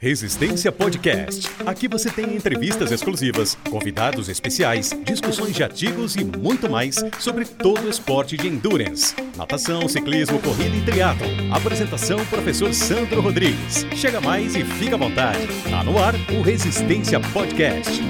Resistência Podcast. Aqui você tem entrevistas exclusivas, convidados especiais, discussões de artigos e muito mais sobre todo o esporte de endurance. Natação, ciclismo, corrida e triatlo. Apresentação professor Sandro Rodrigues. Chega mais e fica à vontade. Tá no ar o Resistência Podcast.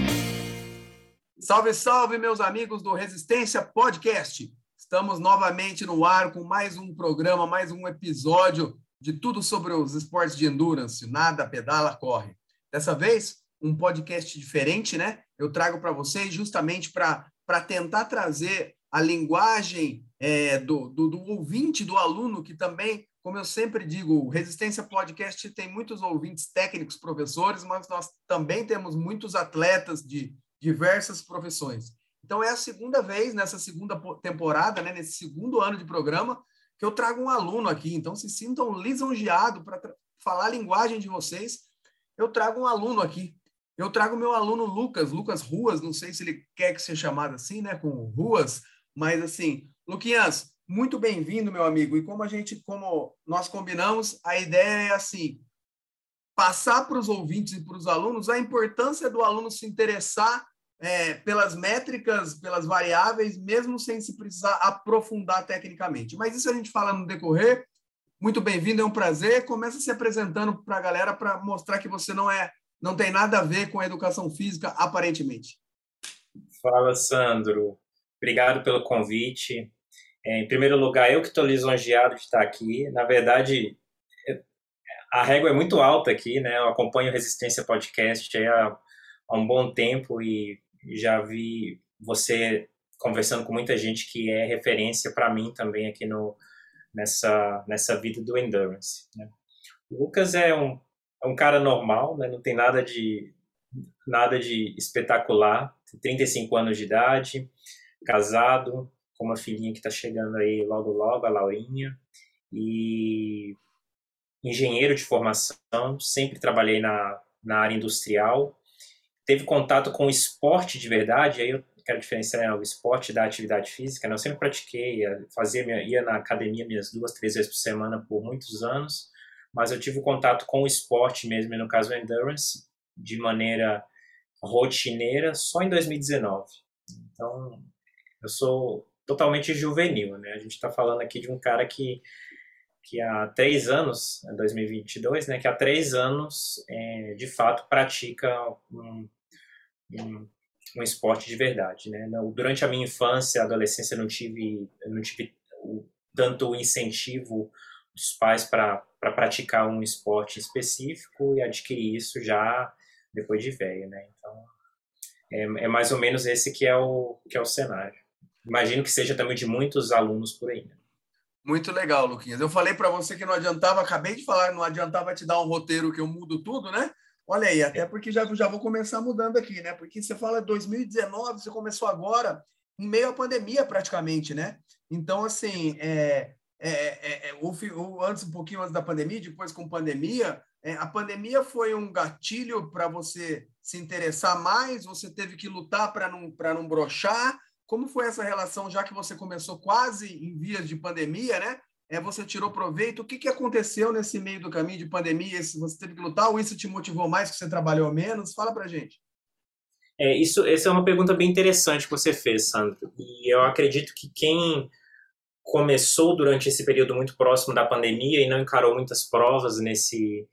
Salve, salve meus amigos do Resistência Podcast. Estamos novamente no ar com mais um programa, mais um episódio de tudo sobre os esportes de endurance, nada, pedala, corre. Dessa vez, um podcast diferente, né? Eu trago para vocês justamente para tentar trazer a linguagem é, do, do, do, ouvinte, do aluno, que também, como eu sempre digo, o Resistência Podcast tem muitos ouvintes técnicos, professores, mas nós também temos muitos atletas de diversas profissões. Então, é a segunda vez nessa segunda temporada, né, nesse segundo ano de programa, que eu trago um aluno aqui, então se sintam lisonjeados para falar a linguagem de vocês. Eu trago um aluno aqui. Eu trago meu aluno Lucas, Lucas Ruas, não sei se ele quer que seja chamado assim, né, com Ruas, mas assim, Luquinhas, muito bem-vindo, meu amigo. E como a gente, como nós combinamos, a ideia é assim, passar para os ouvintes e para os alunos a importância do aluno se interessar é, pelas métricas, pelas variáveis, mesmo sem se precisar aprofundar tecnicamente. Mas isso a gente fala no decorrer. Muito bem-vindo, é um prazer. Começa se apresentando para a galera para mostrar que você não é, não tem nada a ver com a educação física, aparentemente. Fala, Sandro. Obrigado pelo convite. É, em primeiro lugar, eu que estou lisonjeado de estar aqui. Na verdade, é, a régua é muito alta aqui, né? Eu acompanho Resistência Podcast há, há um bom tempo e já vi você conversando com muita gente que é referência para mim também aqui no nessa nessa vida do endurance. Né? O Lucas é um, é um cara normal, né? não tem nada de nada de espetacular, tem 35 anos de idade, casado, com uma filhinha que está chegando aí logo logo, a Laurinha, e engenheiro de formação, sempre trabalhei na, na área industrial, teve contato com o esporte de verdade, aí eu quero diferenciar né, o esporte da atividade física, né? eu sempre pratiquei, fazia minha, ia na academia minhas duas, três vezes por semana por muitos anos, mas eu tive contato com o esporte mesmo, no caso o endurance, de maneira rotineira só em 2019. Então, eu sou totalmente juvenil, né? A gente está falando aqui de um cara que que há três anos, 2022, né, que há três anos, é, de fato, pratica um, um, esporte de verdade, né? Durante a minha infância, adolescência, não tive, não tive o, tanto incentivo dos pais para pra praticar um esporte específico e adquirir isso já depois de velho, né? Então, é, é, mais ou menos esse que é o que é o cenário. Imagino que seja também de muitos alunos por aí. Né? Muito legal, Luquinhas. Eu falei para você que não adiantava, acabei de falar, não adiantava te dar um roteiro que eu mudo tudo, né? Olha aí, até porque já, já vou começar mudando aqui, né? Porque você fala 2019, você começou agora, em meio à pandemia praticamente, né? Então, assim, é, é, é, é o, o, antes, um pouquinho antes da pandemia, depois com pandemia, é, a pandemia foi um gatilho para você se interessar mais, você teve que lutar para não, não brochar. Como foi essa relação, já que você começou quase em vias de pandemia, né? É, você tirou proveito. O que, que aconteceu nesse meio do caminho de pandemia? Você teve que lutar ou isso te motivou mais, que você trabalhou menos? Fala para gente. É, isso, essa é uma pergunta bem interessante que você fez, Sandro. E eu acredito que quem começou durante esse período muito próximo da pandemia e não encarou muitas provas nesse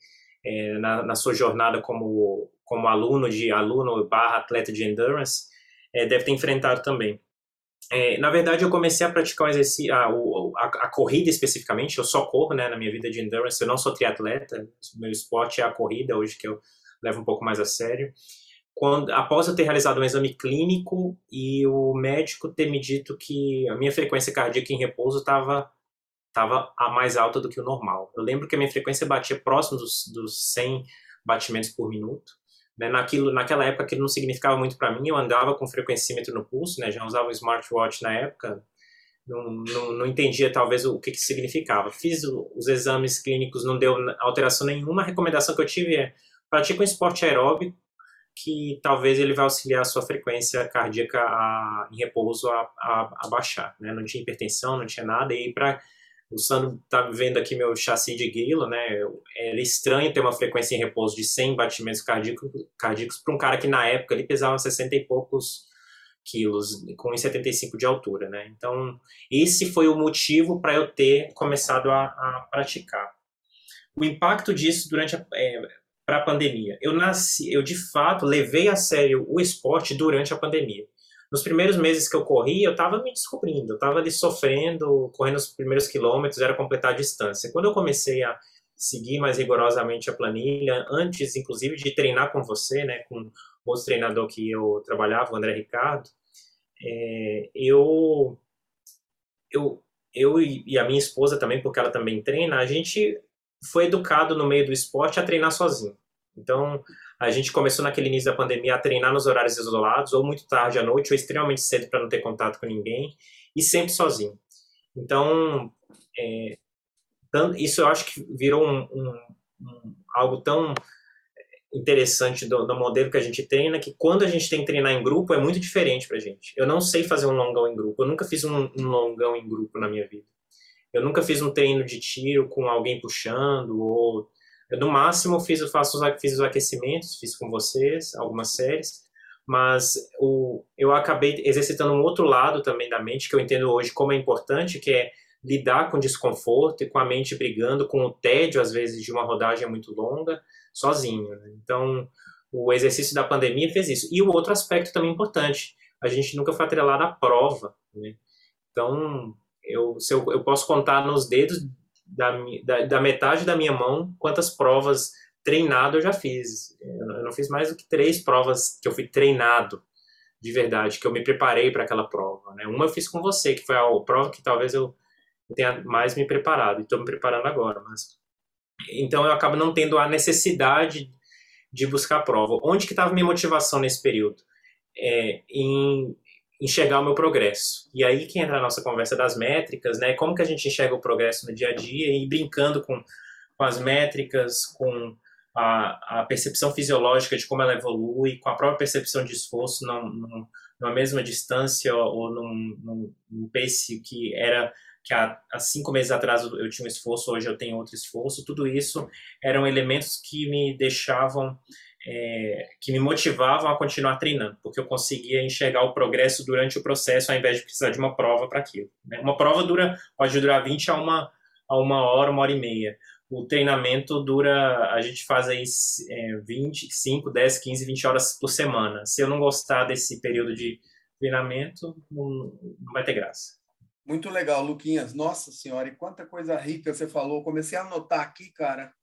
é, na, na, sua jornada como como aluno de aluno barra atleta de endurance é, deve ter enfrentado também. É, na verdade, eu comecei a praticar exercício, a, a, a, corrida especificamente. Eu só corro né, na minha vida de endurance, eu não sou triatleta. Meu esporte é a corrida, hoje que eu levo um pouco mais a sério. Quando, após eu ter realizado um exame clínico e o médico ter me dito que a minha frequência cardíaca em repouso estava tava a mais alta do que o normal. Eu lembro que a minha frequência batia próximo dos, dos 100 batimentos por minuto. Né, naquilo, naquela época aquilo não significava muito para mim, eu andava com frequencímetro no pulso, né, já usava o smartwatch na época, não, não, não entendia talvez o que, que significava. Fiz os exames clínicos, não deu alteração nenhuma, a recomendação que eu tive é pratique um esporte aeróbico, que talvez ele vai auxiliar a sua frequência cardíaca a, em repouso a, a, a baixar. Né? Não tinha hipertensão, não tinha nada, e para o Sandro está vendo aqui meu chassi de guilo, né? Era estranho ter uma frequência em repouso de 100 batimentos cardíacos, cardíacos para um cara que na época ele pesava 60 e poucos quilos, com 1,75 de altura, né? Então, esse foi o motivo para eu ter começado a, a, praticar. O impacto disso durante a, é, para a pandemia. Eu nasci, eu de fato levei a sério o esporte durante a pandemia. Nos primeiros meses que eu corri, eu estava me descobrindo, eu estava ali sofrendo, correndo os primeiros quilômetros, era completar a distância. Quando eu comecei a seguir mais rigorosamente a planilha, antes, inclusive, de treinar com você, né, com outro treinador que eu trabalhava, o André Ricardo, é, eu, eu, eu e a minha esposa também, porque ela também treina, a gente foi educado no meio do esporte a treinar sozinho. Então, a gente começou naquele início da pandemia a treinar nos horários isolados, ou muito tarde à noite, ou extremamente cedo para não ter contato com ninguém, e sempre sozinho. Então, é, isso eu acho que virou um, um, um, algo tão interessante do, do, modelo que a gente treina, que quando a gente tem que treinar em grupo é muito diferente para a gente. Eu não sei fazer um longão em grupo, eu nunca fiz um, um longão em grupo na minha vida. Eu nunca fiz um treino de tiro com alguém puxando, ou eu, no máximo fiz, eu faço, fiz os aquecimentos, fiz com vocês, algumas séries, mas o, eu acabei exercitando um outro lado também da mente, que eu entendo hoje como é importante, que é lidar com desconforto e com a mente brigando, com o tédio, às vezes, de uma rodagem muito longa, sozinho. Né? Então, o exercício da pandemia fez isso. E o outro aspecto também importante, a gente nunca foi atrelado à prova. Né? Então, eu, eu, eu posso contar nos dedos da, da, da, metade da minha mão quantas provas treinado eu já fiz. Eu não fiz mais do que três provas que eu fui treinado de verdade, que eu me preparei para aquela prova. Né? Uma eu fiz com você, que foi a prova que talvez eu tenha mais me preparado, e estou me preparando agora. Mas... Então eu acabo não tendo a necessidade de buscar a prova. Onde que estava minha motivação nesse período? É, em enxergar o meu progresso. E aí que entra a nossa conversa das métricas, né? Como que a gente enxerga o progresso no dia a dia e brincando com, com as métricas, com a, a percepção fisiológica de como ela evolui, com a própria percepção de esforço num, num, numa mesma distância ou num, num, num pace que era que há, há, cinco meses atrás eu tinha um esforço, hoje eu tenho outro esforço, tudo isso eram elementos que me deixavam é, que me motivavam a continuar treinando, porque eu conseguia enxergar o progresso durante o processo, ao invés de precisar de uma prova para aquilo. Né? Uma prova dura, pode durar 20 a uma, a uma hora, uma hora e meia. O treinamento dura, a gente faz aí é, 25, 10, 15, 20 horas por semana. Se eu não gostar desse período de treinamento, não, não vai ter graça. Muito legal, Luquinhas. Nossa senhora, e quanta coisa rica você falou. Comecei a anotar aqui, cara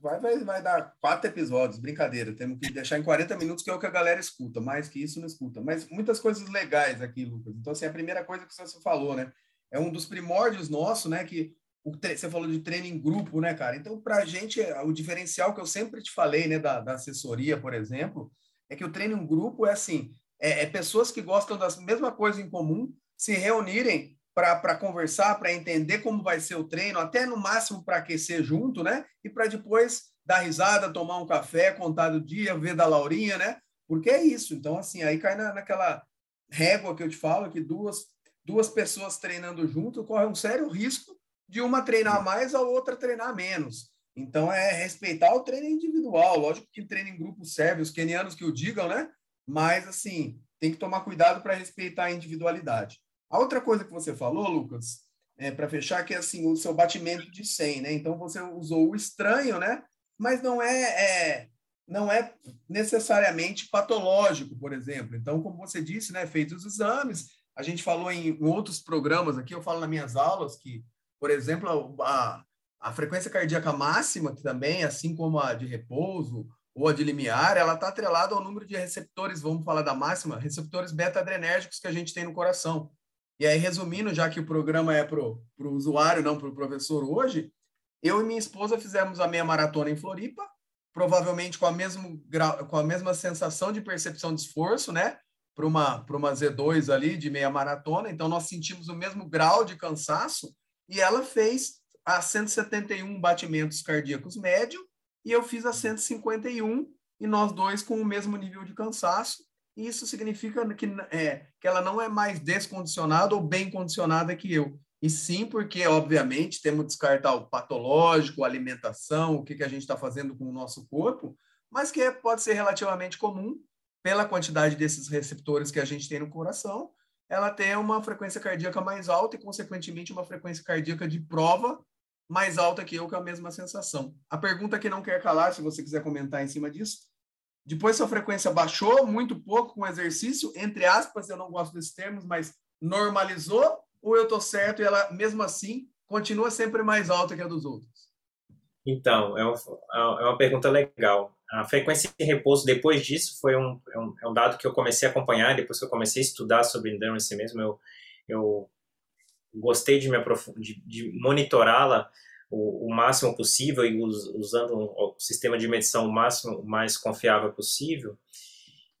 vai, vai, vai dar quatro episódios, brincadeira. Temos que deixar em 40 minutos, que é o que a galera escuta. Mais que isso, não escuta. Mas muitas coisas legais aqui, Lucas. Então, assim, a primeira coisa que você falou, né? É um dos primórdios nossos, né? Que você falou de treino em grupo, né, cara? Então, para a gente, o diferencial que eu sempre te falei, né, da, da assessoria, por exemplo, é que o treino em grupo é assim: é, é pessoas que gostam da mesma coisa em comum se reunirem para conversar, para entender como vai ser o treino, até no máximo para aquecer junto, né? E para depois dar risada, tomar um café, contar do dia, ver da Laurinha, né? Porque é isso. Então, assim, aí cai na, naquela régua que eu te falo, que duas, duas pessoas treinando junto corre um sério risco de uma treinar mais, a outra treinar menos. Então, é respeitar o treino individual. Lógico que treino em grupo serve, os kenianos que o digam, né? Mas, assim, tem que tomar cuidado para respeitar a individualidade. A outra coisa que você falou, Lucas, é, para fechar, que é assim, o seu batimento de 100, né? Então você usou o estranho, né? Mas não é, é, não é necessariamente patológico, por exemplo. Então, como você disse, né? Feitos os exames, a gente falou em, outros programas aqui, eu falo nas minhas aulas que, por exemplo, a, a frequência cardíaca máxima, que também, assim como a de repouso ou a de limiar, ela está atrelada ao número de receptores, vamos falar da máxima, receptores beta-adrenérgicos que a gente tem no coração. E aí, resumindo, já que o programa é para o usuário, não para o professor hoje, eu e minha esposa fizemos a meia maratona em Floripa, provavelmente com a, mesmo com a mesma sensação de percepção de esforço, né? Para uma, uma Z2 ali de meia maratona. Então, nós sentimos o mesmo grau de cansaço e ela fez a 171 batimentos cardíacos médio e eu fiz a 151 e nós dois com o mesmo nível de cansaço isso significa que, é, que ela não é mais descondicionada ou bem condicionada que eu. e sim porque, obviamente, temos que descartar o patológico, a alimentação, o que, que a gente está fazendo com o nosso corpo, mas que pode ser relativamente comum pela quantidade desses receptores que a gente tem no coração, ela tem uma frequência cardíaca mais alta e, consequentemente, uma frequência cardíaca de prova mais alta que eu, com a mesma sensação. A pergunta que não quer calar, se você quiser comentar em cima disso, depois sua frequência baixou muito pouco com exercício, entre aspas, eu não gosto desses termos, mas normalizou, ou eu estou certo e ela, mesmo assim, continua sempre mais alta que a dos outros? Então, é, uma, é uma pergunta legal. A frequência de repouso depois disso foi um, é um, é um, dado que eu comecei a acompanhar, depois que eu comecei a estudar sobre endurance mesmo, eu, eu gostei de, me de, de monitorá-la o, o, máximo possível e us, usando um sistema de medição o máximo o mais confiável possível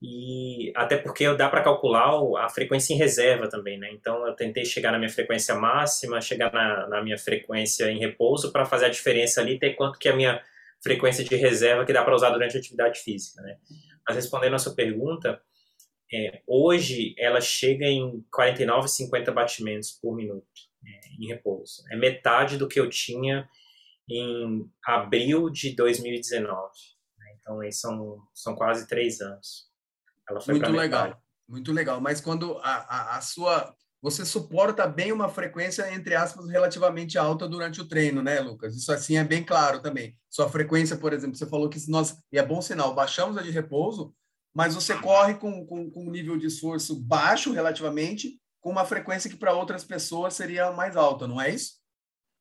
e até porque dá para calcular a frequência em reserva também, né? Então eu tentei chegar na minha frequência máxima, chegar na, na minha frequência em repouso para fazer a diferença ali, ter quanto que é a minha frequência de reserva que dá para usar durante a atividade física, né? Mas respondendo a sua pergunta, é, hoje ela chega em 49, 50 batimentos por minuto em repouso. É metade do que eu tinha em abril de 2019. Né? Então, aí são, são quase três anos. muito legal, muito legal. Mas quando a, a, a, sua. Você suporta bem uma frequência, entre aspas, relativamente alta durante o treino, né, Lucas? Isso assim é bem claro também. Sua frequência, por exemplo, você falou que nós, e é bom sinal, baixamos a de repouso, mas você corre com, com, com um nível de esforço baixo relativamente, com uma frequência que para outras pessoas seria mais alta, não é isso?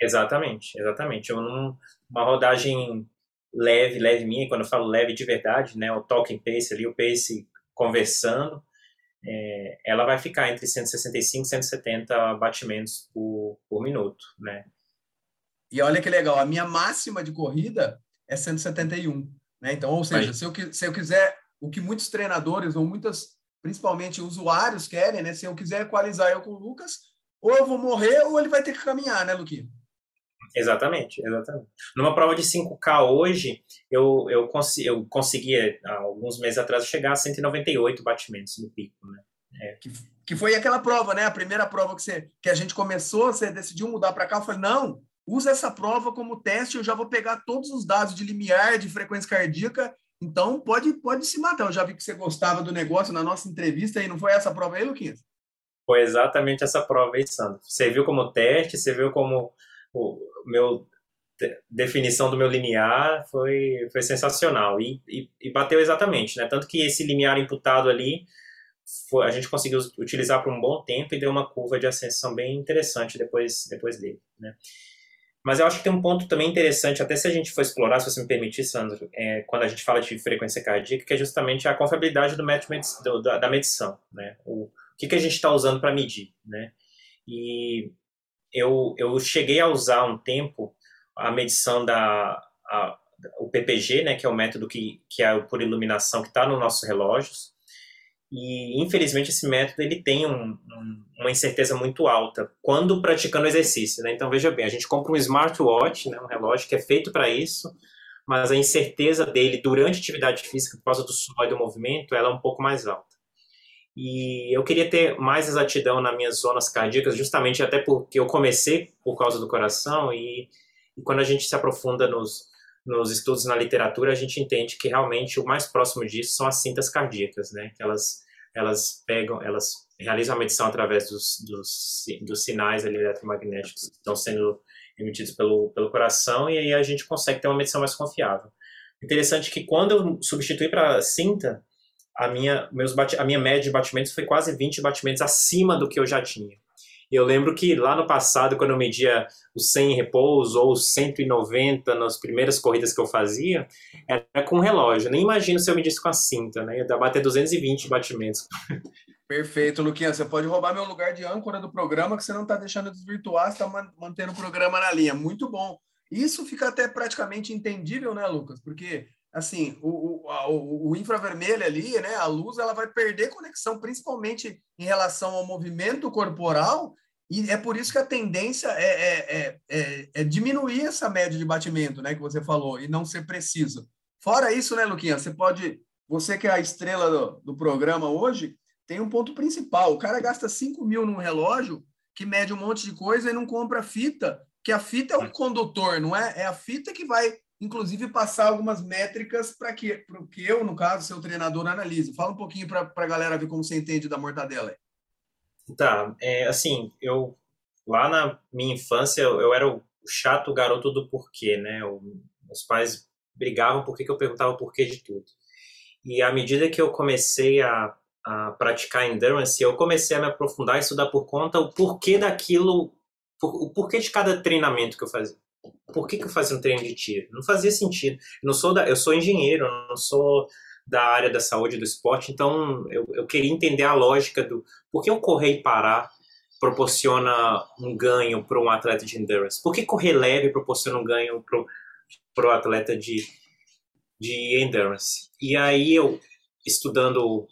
Exatamente, exatamente. Eu não, uma rodagem leve, leve minha, quando eu falo leve de verdade, né, o talking pace ali, o pace conversando, é, ela vai ficar entre 165 e 170 batimentos por, por minuto, né? E olha que legal, a minha máxima de corrida é 171, né? Então, ou seja, Mas... se, eu, se eu quiser o que muitos treinadores ou muitas, principalmente usuários, querem, né? Se eu quiser equalizar eu com o Lucas, ou eu vou morrer ou ele vai ter que caminhar, né, Luquinho? Exatamente, exatamente. Numa prova de 5K hoje, eu, eu, cons eu conseguia, alguns meses atrás, chegar a 198 batimentos no pico, né? É. Que, que foi aquela prova, né? A primeira prova que, você, que a gente começou, você decidiu mudar para cá. Eu falei, não, usa essa prova como teste, eu já vou pegar todos os dados de limiar, de frequência cardíaca então, pode, pode se matar. Eu já vi que você gostava do negócio na nossa entrevista e não foi essa prova aí, Luquinhas? Foi exatamente essa prova aí, Sandro. Você viu como teste, você viu como o meu definição do meu limiar foi, foi sensacional e, e, e bateu exatamente, né? Tanto que esse limiar imputado ali foi, a gente conseguiu utilizar por um bom tempo e deu uma curva de ascensão bem interessante depois, depois dele, né? Mas eu acho que tem um ponto também interessante, até se a gente for explorar, se você me permitir, Sandro, é, quando a gente fala de frequência cardíaca, que é justamente a confiabilidade do método do, da, da, medição, né? O, o que, que a gente está usando para medir, né? E eu, eu cheguei a usar um tempo a medição da a, o PPG, né, que é o método que, que é por iluminação que está nos nossos relógios, e, infelizmente, esse método ele tem um, um, uma incerteza muito alta quando praticando exercício. Né? Então, veja bem, a gente compra um smartwatch, né, um relógio que é feito para isso, mas a incerteza dele durante atividade física, por causa do suor e do movimento, ela é um pouco mais alta. E eu queria ter mais exatidão nas minhas zonas cardíacas, justamente até porque eu comecei por causa do coração, e, e quando a gente se aprofunda nos, nos estudos na literatura, a gente entende que realmente o mais próximo disso são as cintas cardíacas, né? Que elas, elas pegam, elas realizam a medição através dos, dos, dos sinais ali, eletromagnéticos que estão sendo emitidos pelo, pelo coração e aí a gente consegue ter uma medição mais confiável. Interessante que quando eu substituí para cinta, a minha, meus a minha média de batimentos foi quase 20 batimentos acima do que eu já tinha. Eu lembro que lá no passado, quando eu media os 100 em repouso ou os 190 nas primeiras corridas que eu fazia, era com relógio. Nem imagino se eu medisse com a cinta, né? Ia bater 220 batimentos. Perfeito, Luquinha. Você pode roubar meu lugar de âncora do programa, que você não está deixando desvirtuar, você está mantendo o programa na linha. Muito bom. Isso fica até praticamente entendível, né, Lucas? Porque assim, o, o, o, infravermelho ali, né, a luz, ela vai perder conexão, principalmente em relação ao movimento corporal, e é por isso que a tendência é, é, é, é, é diminuir essa média de batimento, né, que você falou, e não ser preciso. Fora isso, né, Luquinha, você pode, você que é a estrela do, do programa hoje, tem um ponto principal, o cara gasta 5 mil num relógio, que mede um monte de coisa e não compra fita, que a fita é o condutor, não é? É a fita que vai, inclusive, passar algumas métricas para que, que eu, no caso, seu treinador, analise. Fala um pouquinho para a galera ver como você entende da mortadela. Tá, é, assim, eu lá na minha infância eu, eu era o chato garoto do porquê, né? Eu, meus pais brigavam porque que eu perguntava o porquê de tudo. E à medida que eu comecei a, a praticar endurance, eu comecei a me aprofundar e estudar por conta o porquê daquilo, por, o porquê de cada treinamento que eu fazia. Por que, que eu fazia um treino de tiro? Não fazia sentido. Eu, não sou da, eu sou engenheiro, não sou da área da saúde do esporte, então eu, eu queria entender a lógica do por que eu correr e parar proporciona um ganho para um atleta de endurance? Por que correr leve proporciona um ganho para o atleta de, de endurance? E aí eu, estudando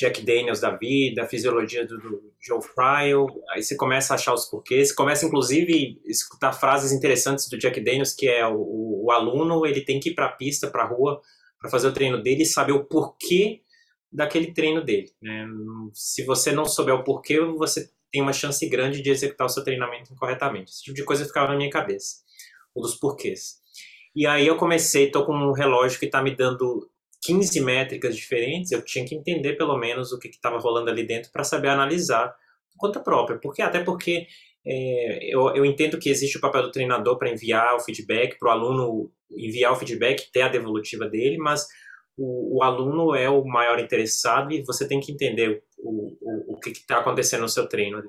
Jack Daniels da vida, a fisiologia do, do Joe Fryle, aí você começa a achar os porquês, você começa inclusive a escutar frases interessantes do Jack Daniels, que é o, o aluno, ele tem que ir para a pista, para a rua, para fazer o treino dele e saber o porquê daquele treino dele. Né? Se você não souber o porquê, você tem uma chance grande de executar o seu treinamento incorretamente. Esse tipo de coisa ficava na minha cabeça, o dos porquês. E aí eu comecei, tô com um relógio que está me dando 15 métricas diferentes, eu tinha que entender pelo menos o que estava rolando ali dentro para saber analisar conta própria. Porque, até porque é, eu, eu entendo que existe o papel do treinador para enviar o feedback, para o aluno enviar o feedback, ter a devolutiva dele, mas o, o, aluno é o maior interessado e você tem que entender o, o, o que está acontecendo no seu treino.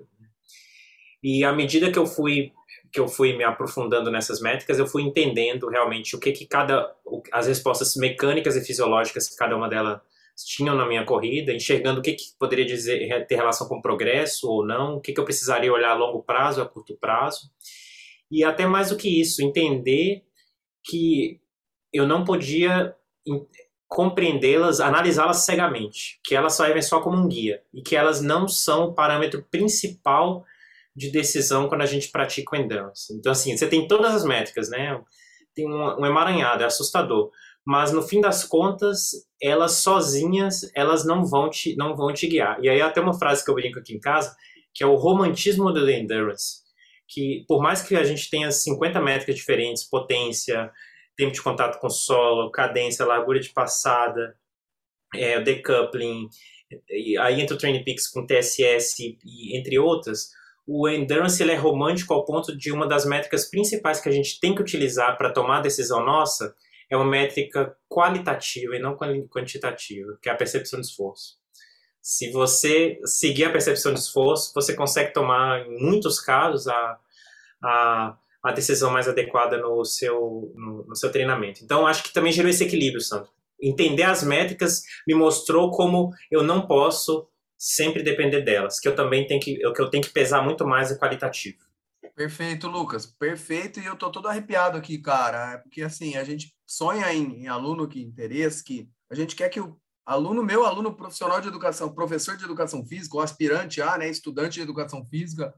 E à medida que eu fui que eu fui me aprofundando nessas métricas, eu fui entendendo realmente o que que cada as respostas mecânicas e fisiológicas que cada uma delas tinham na minha corrida, enxergando o que, que poderia dizer ter relação com progresso ou não, o que, que eu precisaria olhar a longo prazo, a curto prazo, e até mais do que isso, entender que eu não podia compreendê-las, analisá-las cegamente, que elas servem só como um guia e que elas não são o parâmetro principal de decisão quando a gente pratica o endurance. Então, assim, você tem todas as métricas, né? Tem um, um emaranhado, é assustador. Mas, no fim das contas, elas sozinhas, elas não vão te, não vão te guiar. E aí, até uma frase que eu brinco aqui em casa, que é o romantismo do endurance. Que, por mais que a gente tenha 50 métricas diferentes, potência, tempo de contato com o solo, cadência, largura de passada, é, decoupling, aí entra o Training Peaks com TSS e entre outras, o Endurance ele é romântico ao ponto de uma das métricas principais que a gente tem que utilizar para tomar a decisão nossa é uma métrica qualitativa e não quantitativa, que é a percepção de esforço. Se você seguir a percepção de esforço, você consegue tomar, em muitos casos, a, a a decisão mais adequada no seu, no, no seu treinamento. Então, acho que também gerou esse equilíbrio, Sandro. Entender as métricas me mostrou como eu não posso sempre depender delas, que eu também tenho que, que eu tenho que pesar muito mais o qualitativo. Perfeito, Lucas. Perfeito. E eu tô todo arrepiado aqui, cara. Porque assim, a gente sonha em, em aluno que interesse, que a gente quer que o aluno meu, aluno profissional de educação, professor de educação física, ou aspirante a, né, estudante de educação física,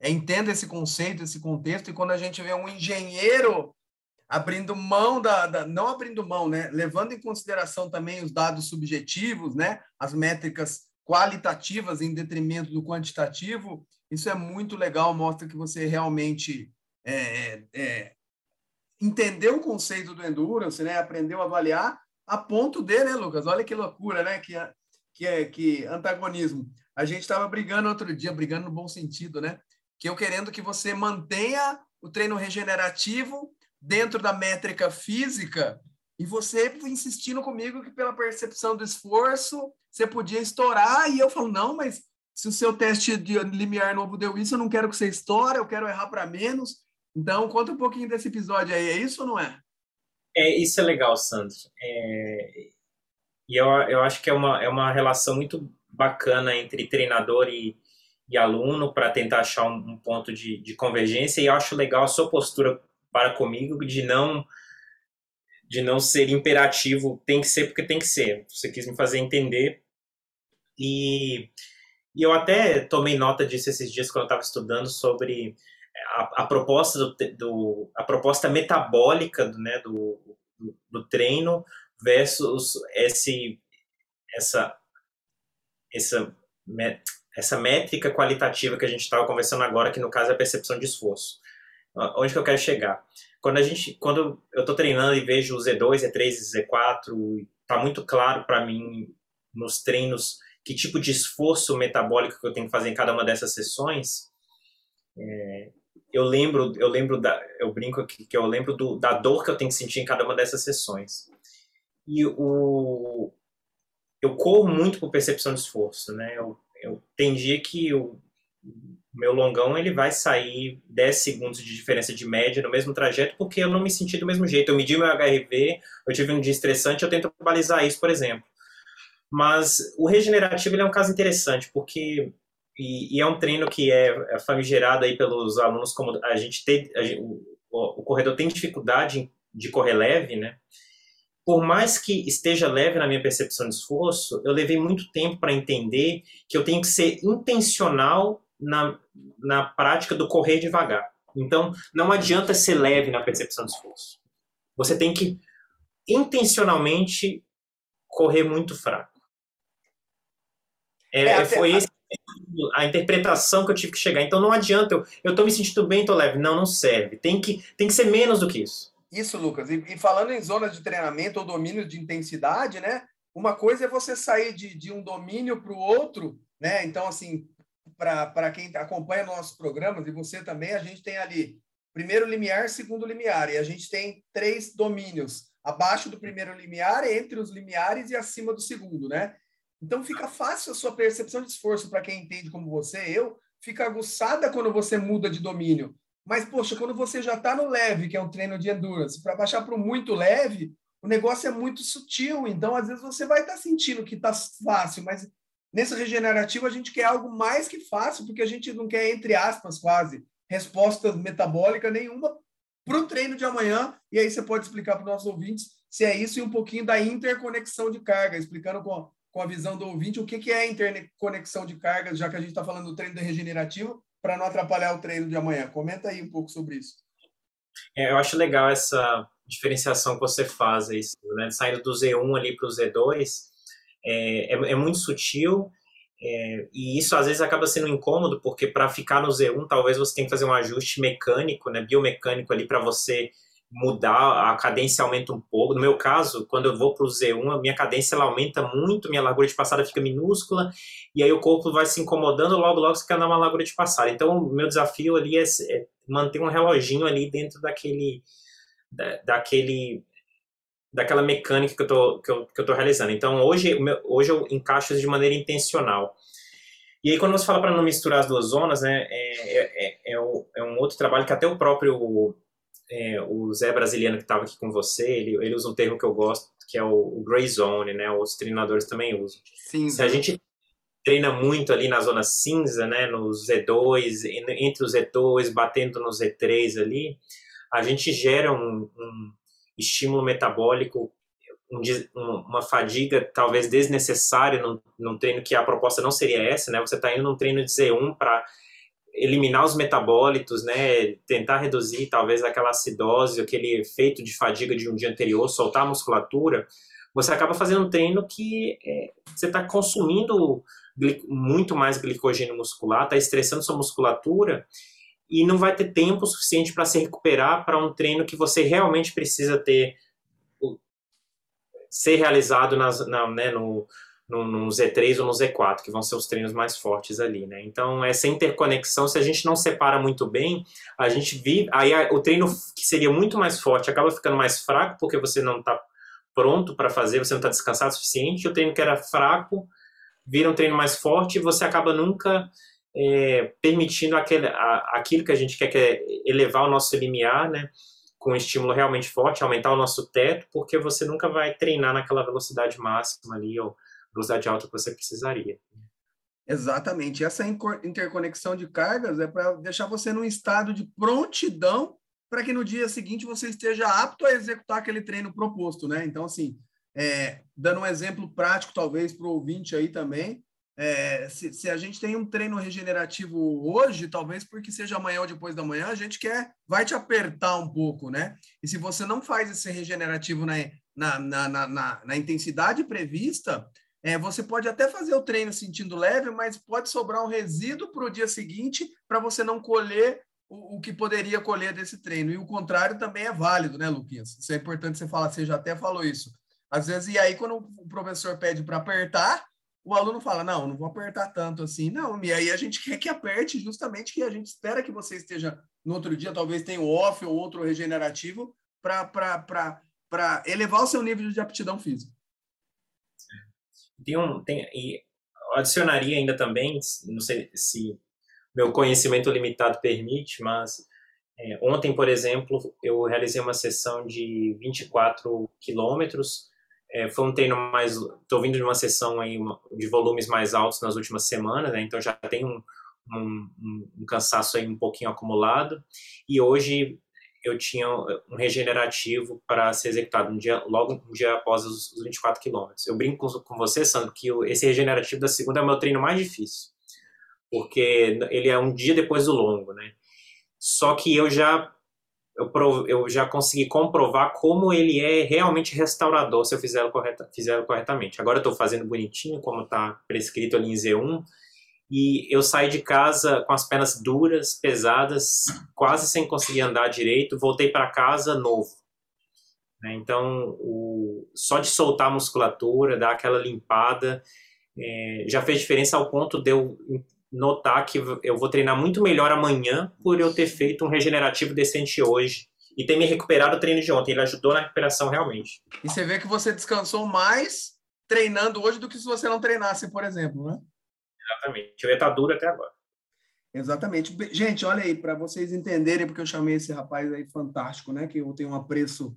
é, entenda esse conceito, esse contexto, e quando a gente vê um engenheiro abrindo mão da, da, não abrindo mão, né, levando em consideração também os dados subjetivos, né, as métricas qualitativas em detrimento do quantitativo, isso é muito legal, mostra que você realmente é, é, é entendeu o conceito do endurance, né, aprendeu a avaliar a ponto de, né, Lucas? Olha que loucura, né, que que é que antagonismo. A gente estava brigando outro dia, brigando no bom sentido, né? que eu querendo que você mantenha o treino regenerativo dentro da métrica física e você insistindo comigo que pela percepção do esforço você podia estourar e eu falo não, mas se o seu teste de limiar novo deu isso, eu não quero que você estoure, eu quero errar para menos. Então, conta um pouquinho desse episódio aí, é isso ou não é? É, isso é legal, Sandro. É, e eu, eu acho que é uma, é uma relação muito bacana entre treinador e, e aluno para tentar achar um, um ponto de, de, convergência e eu acho legal a sua postura para comigo de não de não ser imperativo tem que ser porque tem que ser você quis me fazer entender e, e eu até tomei nota disso esses dias quando eu estava estudando sobre a, a proposta do, do, a proposta metabólica do, né, do, do, do treino versus esse essa essa essa métrica qualitativa que a gente estava conversando agora, que no caso é a percepção de esforço. Onde que eu quero chegar? Quando a gente, quando eu estou treinando e vejo o Z2, Z3, Z4, está muito claro para mim nos treinos que tipo de esforço metabólico que eu tenho que fazer em cada uma dessas sessões. É, eu lembro, eu lembro da, eu brinco aqui que eu lembro do, da dor que eu tenho que sentir em cada uma dessas sessões. E o, eu corro muito por percepção de esforço, né? Eu, eu tem dia que o meu longão ele vai sair 10 segundos de diferença de média no mesmo trajeto porque eu não me senti do mesmo jeito. Eu medi meu HRV, eu tive um dia estressante, eu tento balizar isso, por exemplo. Mas o regenerativo é um caso interessante porque e, e, é um treino que é, é famigerado aí pelos alunos como a gente tem a gente, o, o, corredor tem dificuldade de correr leve, né? Por mais que esteja leve na minha percepção de esforço, eu levei muito tempo para entender que eu tenho que ser intencional na, na prática do correr devagar. Então, não adianta ser leve na percepção de esforço. Você tem que intencionalmente correr muito fraco. É, é, foi esse a interpretação que eu tive que chegar. Então não adianta, eu, eu tô me sentindo bem, tô leve. Não, não serve. Tem que, tem que ser menos do que isso. Isso, Lucas. E, e falando em zonas de treinamento ou domínio de intensidade, né? Uma coisa é você sair de, de um domínio para o outro, né? Então, assim, para quem acompanha nossos programas, e você também, a gente tem ali primeiro limiar, segundo limiar, e a gente tem três domínios, abaixo do primeiro limiar, entre os limiares e acima do segundo, né? Então fica fácil a sua percepção de esforço para quem entende como você, eu, fica aguçada quando você muda de domínio. Mas, poxa, quando você já está no leve, que é um treino de endurance, para baixar para o muito leve, o negócio é muito sutil. Então, às vezes, você vai estar tá sentindo que está fácil, mas nesse regenerativo a gente quer algo mais que fácil, porque a gente não quer, entre aspas, quase, resposta metabólica nenhuma para o treino de amanhã. E aí você pode explicar para os nossos ouvintes se é isso e um pouquinho da interconexão de carga, explicando com com a visão do ouvinte, o que, que é interconexão de cargas, já que a gente está falando do treino regenerativo, para não atrapalhar o treino de amanhã. Comenta aí um pouco sobre isso. É, eu acho legal essa diferenciação que você faz, aí, né? saindo do Z1 ali para o Z2, é, é, é, muito sutil, é, e isso às vezes acaba sendo incômodo, porque para ficar no Z1, talvez você tenha que fazer um ajuste mecânico, né, biomecânico ali para você mudar, a cadência aumenta um pouco. No meu caso, quando eu vou para o Z1, a minha cadência ela aumenta muito, minha largura de passada fica minúscula, e aí o corpo vai se incomodando, logo, logo você quer dar uma largura de passada. Então, o meu desafio ali é, é manter um reloginho ali dentro daquele, da, daquele daquela mecânica que eu tô, que eu, que eu tô realizando. Então, hoje, hoje eu encaixo de maneira intencional. E aí, quando você fala para não misturar as duas zonas, né, é, é, é, é, um outro trabalho que até o próprio é, o Zé brasiliano que estava aqui com você, ele, ele usa um termo que eu gosto, que é o, o gray zone, né? Os treinadores também usam. Sim. Se a gente treina muito ali na zona cinza, né? No Z2, entre os Z2, batendo no Z3 ali, a gente gera um, um estímulo metabólico, um, uma fadiga talvez desnecessária num, num treino que a proposta não seria essa, né? Você está indo num treino de Z1 para eliminar os metabólitos, né, tentar reduzir talvez aquela acidose, aquele efeito de fadiga de um dia anterior, soltar a musculatura, você acaba fazendo um treino que é, você está consumindo muito mais glicogênio muscular, está estressando sua musculatura e não vai ter tempo suficiente para se recuperar para um treino que você realmente precisa ter ser realizado nas, na, né, no, no, no, Z3 ou no Z4, que vão ser os treinos mais fortes ali, né? Então, essa interconexão, se a gente não separa muito bem, a gente vive. Aí o treino que seria muito mais forte acaba ficando mais fraco, porque você não está pronto para fazer, você não está descansado o suficiente, o treino que era fraco vira um treino mais forte e você acaba nunca é, permitindo aquele, a, aquilo que a gente quer, que é elevar o nosso limiar, né? Com um estímulo realmente forte, aumentar o nosso teto, porque você nunca vai treinar naquela velocidade máxima ali, ou velocidade alta que você precisaria. Exatamente. Essa interconexão de cargas é para deixar você num estado de prontidão para que no dia seguinte você esteja apto a executar aquele treino proposto, né? Então, assim, é, dando um exemplo prático, talvez, para o ouvinte aí também, é, se, se, a gente tem um treino regenerativo hoje, talvez porque seja amanhã ou depois da manhã, a gente quer, vai te apertar um pouco, né? E se você não faz esse regenerativo na, na, na, na, na intensidade prevista, é, você pode até fazer o treino sentindo leve, mas pode sobrar um resíduo para o dia seguinte para você não colher o, o, que poderia colher desse treino. E o contrário também é válido, né, Luquinhas? Isso é importante você falar, você já até falou isso. Às vezes, e aí, quando o professor pede para apertar, o aluno fala: Não, não vou apertar tanto assim. Não, e aí a gente quer que aperte, justamente que a gente espera que você esteja no outro dia, talvez tenha um off ou outro regenerativo, para elevar o seu nível de aptidão física. Tem um, tem, e adicionaria ainda também, não sei se meu conhecimento limitado permite, mas é, ontem, por exemplo, eu realizei uma sessão de 24 quilômetros. É, foi um treino mais. Estou vindo de uma sessão aí, de volumes mais altos nas últimas semanas, né, então já tem um, um, um, cansaço aí um pouquinho acumulado. E hoje eu tinha um regenerativo para ser executado um dia, logo um dia após os, 24 quilômetros. Eu brinco com, com você, Sandro, que esse regenerativo da segunda é o meu treino mais difícil, porque ele é um dia depois do longo, né? Só que eu já eu, eu já consegui comprovar como ele é realmente restaurador se eu fizer, correta, corretamente. Agora eu estou fazendo bonitinho, como está prescrito ali em Z1, e eu saí de casa com as pernas duras, pesadas, quase sem conseguir andar direito. Voltei para casa novo. Né? Então, o, só de soltar a musculatura, dar aquela limpada, é, já fez diferença ao ponto de eu notar que eu vou treinar muito melhor amanhã por eu ter feito um regenerativo decente hoje e ter me recuperado o treino de ontem. Ele ajudou na recuperação realmente. E você vê que você descansou mais treinando hoje do que se você não treinasse, por exemplo, né? Exatamente. Eu ia estar duro até agora. Exatamente. Gente, olha aí, para vocês entenderem, porque eu chamei esse rapaz aí fantástico, né? Que eu tenho um apreço,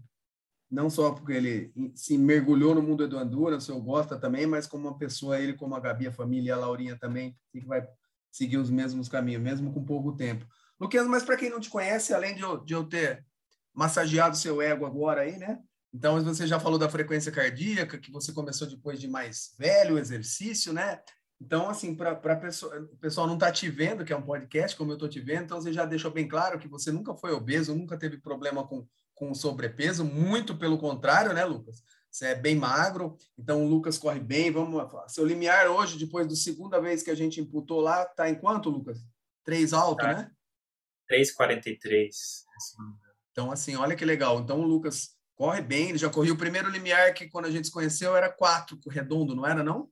não só porque ele se mergulhou no mundo do Endurance, eu gosto também, mas como uma pessoa, ele, como a Gabi, a família, a Laurinha também, que vai seguir os mesmos caminhos, mesmo com pouco tempo. Luquinhas, mas para quem não te conhece, além de eu, de eu ter massageado seu ego agora aí, né? Então, você já falou da frequência cardíaca, que você começou depois de mais velho, exercício, né? Então, assim, para o pessoal não estar tá te vendo, que é um podcast, como eu estou te vendo, então você já deixou bem claro que você nunca foi obeso, nunca teve problema com, com sobrepeso, muito pelo contrário, né, Lucas? Você é bem magro, então o Lucas corre bem. Vamos. Seu limiar hoje, depois da segunda vez que a gente imputou lá, tá em quanto, Lucas? Três alto, tá. né? 3,43. Então, assim, olha que legal. Então, o Lucas corre bem, ele já correu o primeiro limiar que quando a gente se conheceu era quatro, redondo, não era, não?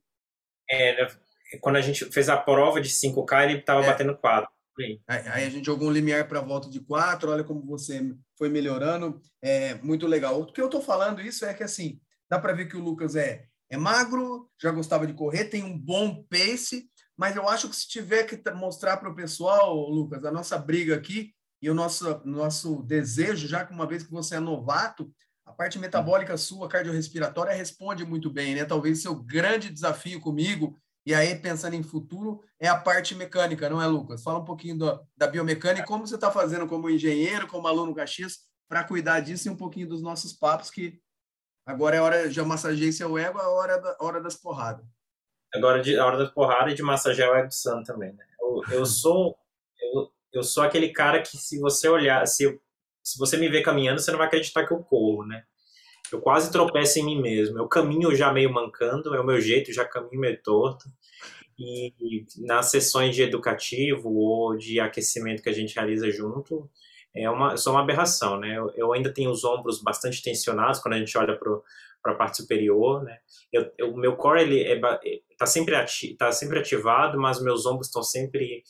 É, né? quando a gente fez a prova de 5K, ele estava é. batendo 4. Aí, aí, a gente jogou um limiar para volta de 4, olha como você foi melhorando, é muito legal. O que eu estou falando isso é que assim, dá para ver que o Lucas é, é magro, já gostava de correr, tem um bom pace, mas eu acho que se tiver que mostrar para o pessoal, Lucas, a nossa briga aqui e o nosso, nosso desejo, já que uma vez que você é novato, a parte metabólica sua, cardiorrespiratória, responde muito bem, né? Talvez seu grande desafio comigo e aí, pensando em futuro, é a parte mecânica, não é, Lucas? Fala um pouquinho do, da biomecânica e como você está fazendo como engenheiro, como aluno Caxias, para cuidar disso e um pouquinho dos nossos papos, que agora é hora, já massageei seu ego, é hora, da, hora das porradas. Agora é a hora das porradas e de massagear o ego do Sam também, né? Eu, eu sou eu, eu sou aquele cara que se você olhar, se, se você me ver caminhando, você não vai acreditar que eu corro, né? Eu quase tropeço em mim mesmo. Eu caminho já meio mancando, é o meu jeito, já caminho meio torto. E, nas sessões de educativo ou de aquecimento que a gente realiza junto, é uma, só uma aberração, né? Eu, eu, ainda tenho os ombros bastante tensionados quando a gente olha para a parte superior, né? o meu core ele é, tá sempre ati, tá sempre ativado, mas meus ombros estão sempre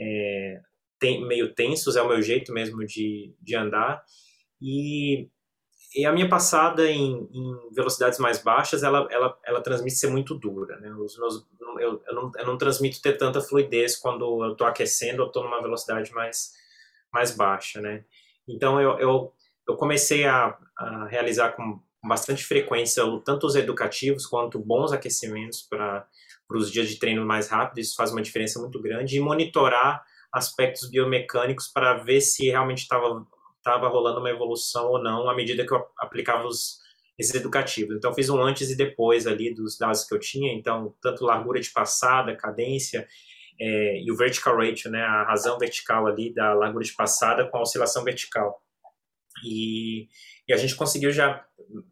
é, tem, meio tensos, é o meu jeito mesmo de, de andar. E e a minha passada em, em, velocidades mais baixas, ela, ela, ela transmite ser muito dura, né? Os meus, eu, eu, não, eu não transmito ter tanta fluidez quando eu estou aquecendo ou estou numa velocidade mais, mais baixa, né? Então, eu, eu, eu comecei a, a realizar com bastante frequência tanto os educativos quanto bons aquecimentos para os dias de treino mais rápidos, isso faz uma diferença muito grande, e monitorar aspectos biomecânicos para ver se realmente estava estava rolando uma evolução ou não à medida que eu aplicava os, esses educativos. Então, fiz um antes e depois ali dos dados que eu tinha. Então, tanto largura de passada, cadência é, e o vertical ratio, né, a razão vertical ali da largura de passada com a oscilação vertical. E, e a gente conseguiu já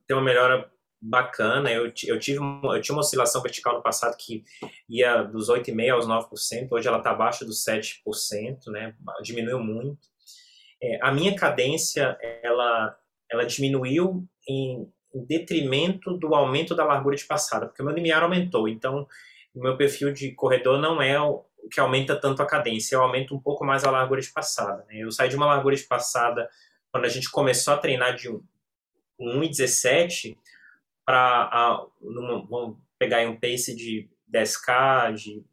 ter uma melhora bacana. Eu, eu, tive uma, eu tinha uma oscilação vertical no passado que ia dos 8,5% aos 9%, hoje ela está abaixo dos 7%, né? diminuiu muito. É, a minha cadência, ela, ela diminuiu em, em, detrimento do aumento da largura de passada, porque o meu limiar aumentou, então o meu perfil de corredor não é o que aumenta tanto a cadência, eu aumento um pouco mais a largura de passada. Né? Eu saí de uma largura de passada quando a gente começou a treinar de 1,17 para vamos pegar aí um pace de 10k, de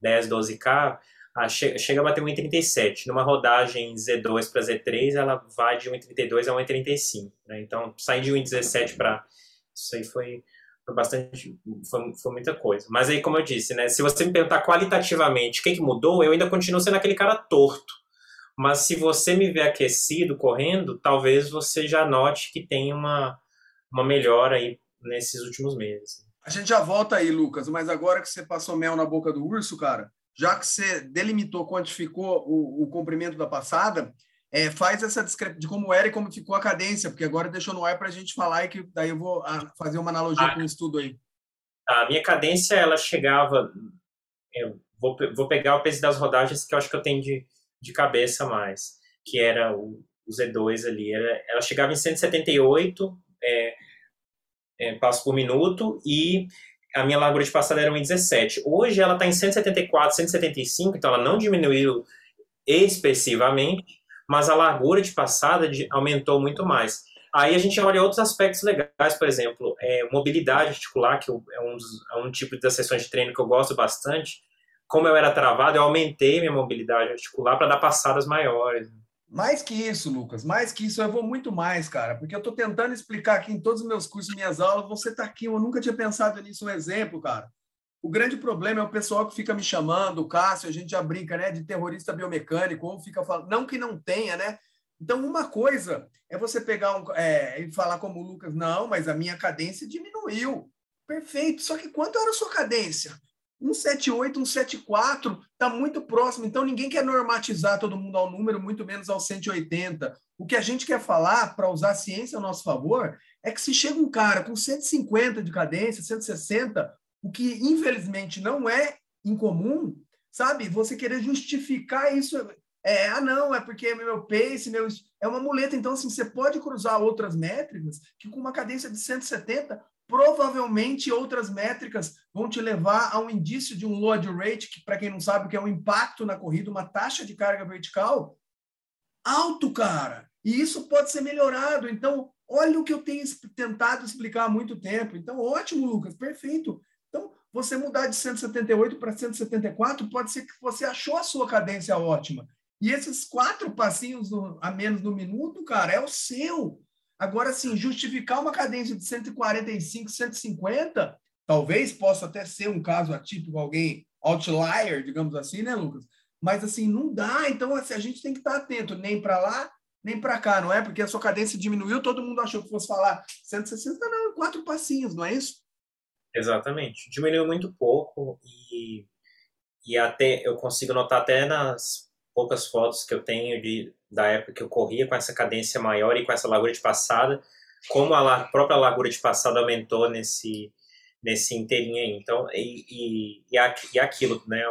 10, 12k, a, chega a bater 1,37. Numa rodagem Z2 para Z3, ela vai de 1,32 a 1,35. Né? Então, sair de 1,17 para. Isso aí foi, foi bastante. Foi, foi, muita coisa. Mas aí, como eu disse, né? Se você me perguntar qualitativamente o que, que mudou, eu ainda continuo sendo aquele cara torto. Mas se você me ver aquecido, correndo, talvez você já note que tem uma, uma melhora aí nesses últimos meses. A gente já volta aí, Lucas, mas agora que você passou mel na boca do urso, cara, já que você delimitou, quantificou o, o comprimento da passada, é, faz essa descrição de como era e como ficou a cadência, porque agora deixou no ar para a gente falar e que daí eu vou ah, fazer uma analogia com o estudo aí. A minha cadência, ela chegava. Eu vou, vou pegar o peso das rodagens que eu acho que eu tenho de, de cabeça mais, que era o, o Z2 ali. Ela, ela chegava em 178 é, é, passos por minuto e a minha largura de passada era 1,17. Hoje ela está em 174, 175, então ela não diminuiu expressivamente, mas a largura de passada aumentou muito mais. Aí a gente olha outros aspectos legais, por exemplo, é, mobilidade articular, que é um, dos, é um tipo das sessões de treino que eu gosto bastante. Como eu era travado, eu aumentei minha mobilidade articular para dar passadas maiores. Mais que isso, Lucas, mais que isso, eu vou muito mais, cara, porque eu estou tentando explicar aqui em todos os meus cursos, minhas aulas, você está aqui, eu nunca tinha pensado nisso, um exemplo, cara. O grande problema é o pessoal que fica me chamando, o Cássio, a gente já brinca, né, de terrorista biomecânico, ou fica falando, não que não tenha, né? Então, uma coisa é você pegar um, é, e falar como o Lucas, não, mas a minha cadência diminuiu. Perfeito, só que quanto era a sua cadência? 178, 174 está muito próximo, então ninguém quer normatizar todo mundo ao número, muito menos ao 180. O que a gente quer falar, para usar a ciência a nosso favor, é que se chega um cara com 150 de cadência, 160, o que infelizmente não é incomum, sabe? Você querer justificar isso. É, ah, não, é porque meu pace, meu. É uma muleta. Então, assim, você pode cruzar outras métricas que com uma cadência de 170 provavelmente outras métricas vão te levar a um indício de um load rate, que para quem não sabe que é um impacto na corrida, uma taxa de carga vertical alto, cara. E isso pode ser melhorado. Então, olha o que eu tenho tentado explicar há muito tempo. Então, ótimo, Lucas, perfeito. Então, você mudar de 178 para 174 pode ser que você achou a sua cadência ótima. E esses quatro passinhos a menos no minuto, cara, é o seu. Agora, sim, justificar uma cadência de 145, 150, talvez possa até ser um caso atípico, alguém outlier, digamos assim, né, Lucas? Mas, assim, não dá. Então, assim, a gente tem que estar atento nem para lá, nem para cá, não é? Porque a sua cadência diminuiu, todo mundo achou que fosse falar 160, não, quatro passinhos, não é isso? Exatamente. Diminuiu muito pouco e, e até eu consigo notar até nas poucas fotos que eu tenho de, da época que eu corria com essa cadência maior e com essa largura de passada, como a própria largura de passada aumentou nesse nesse inteirinho aí. Então, e, e, e, aquilo, né?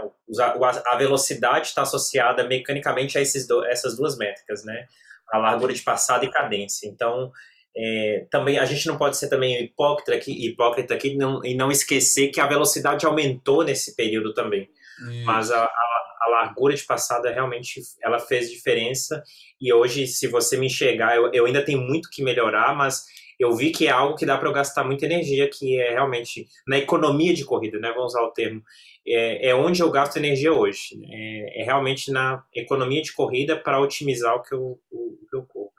A velocidade está associada mecanicamente a esses do, essas duas métricas, né? A largura de passada e cadência. Então, é, também a gente não pode ser também hipócrita aqui, hipócrita aqui não, e não esquecer que a velocidade aumentou nesse período também. Mas a, a a largura de passada realmente ela fez diferença e hoje se você me enxergar eu, eu ainda tenho muito que melhorar mas eu vi que é algo que dá para eu gastar muita energia que é realmente na economia de corrida né vamos usar o termo é, é onde eu gasto energia hoje é, é realmente na economia de corrida para otimizar o que eu o, o que eu corro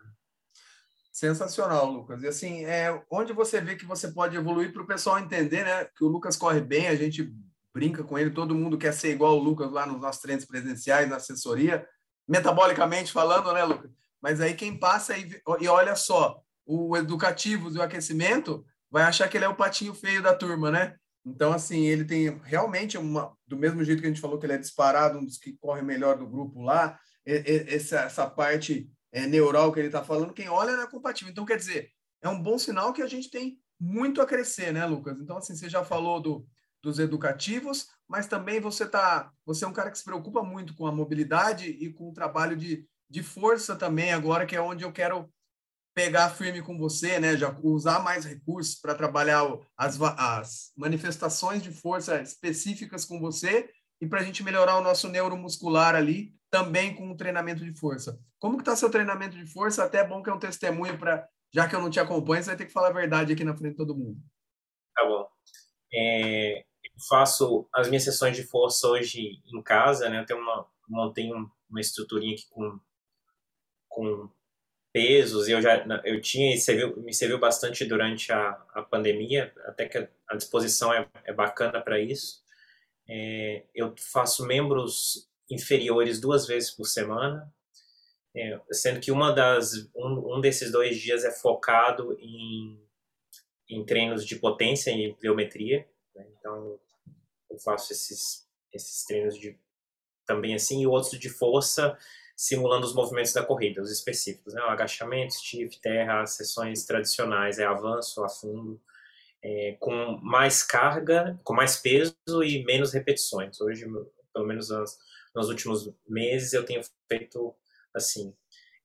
Sensacional, Lucas. E assim, é onde você vê que você pode evoluir para o pessoal entender, né? Que o Lucas corre bem, a gente brinca com ele, todo mundo quer ser igual o Lucas lá nos nossos treinos presenciais, na assessoria, metabolicamente falando, né, Lucas? Mas aí quem passa e, e olha só, o educativo do aquecimento vai achar que ele é o patinho feio da turma, né? Então, assim, ele tem realmente uma. Do mesmo jeito que a gente falou que ele é disparado, um dos que corre melhor do grupo lá, essa, essa parte é, neural que ele está falando, quem olha é compatível. Então, quer dizer, é um bom sinal que a gente tem muito a crescer, né, Lucas? Então, assim, você já falou do, dos educativos, mas também você tá, você é um cara que se preocupa muito com a mobilidade e com o trabalho de, de força também agora, que é onde eu quero pegar firme com você, né? Já usar mais recursos para trabalhar as, as manifestações de força específicas com você e para a gente melhorar o nosso neuromuscular ali também com o treinamento de força. Como que está seu treinamento de força? Até é bom que é um testemunho para, já que eu não te acompanho, você vai ter que falar a verdade aqui na frente de todo mundo. Tá bom. É, faço as minhas sessões de força hoje em casa, né? Eu tenho uma montei uma estruturinha aqui com com pesos, e eu já eu tinha e serviu, me serviu bastante durante a, a pandemia, até que a disposição é, é bacana para isso. É, eu faço membros inferiores duas vezes por semana, é, sendo que uma das um, um desses dois dias é focado em, em treinos de potência e pliometria. Né? Então eu faço esses esses treinos de também assim e outros de força simulando os movimentos da corrida, os específicos, né? O agachamento, stiff, terra, sessões tradicionais, é avanço a fundo, é, com mais carga, com mais peso e menos repetições. Hoje, pelo menos nos, últimos meses, eu tenho feito assim.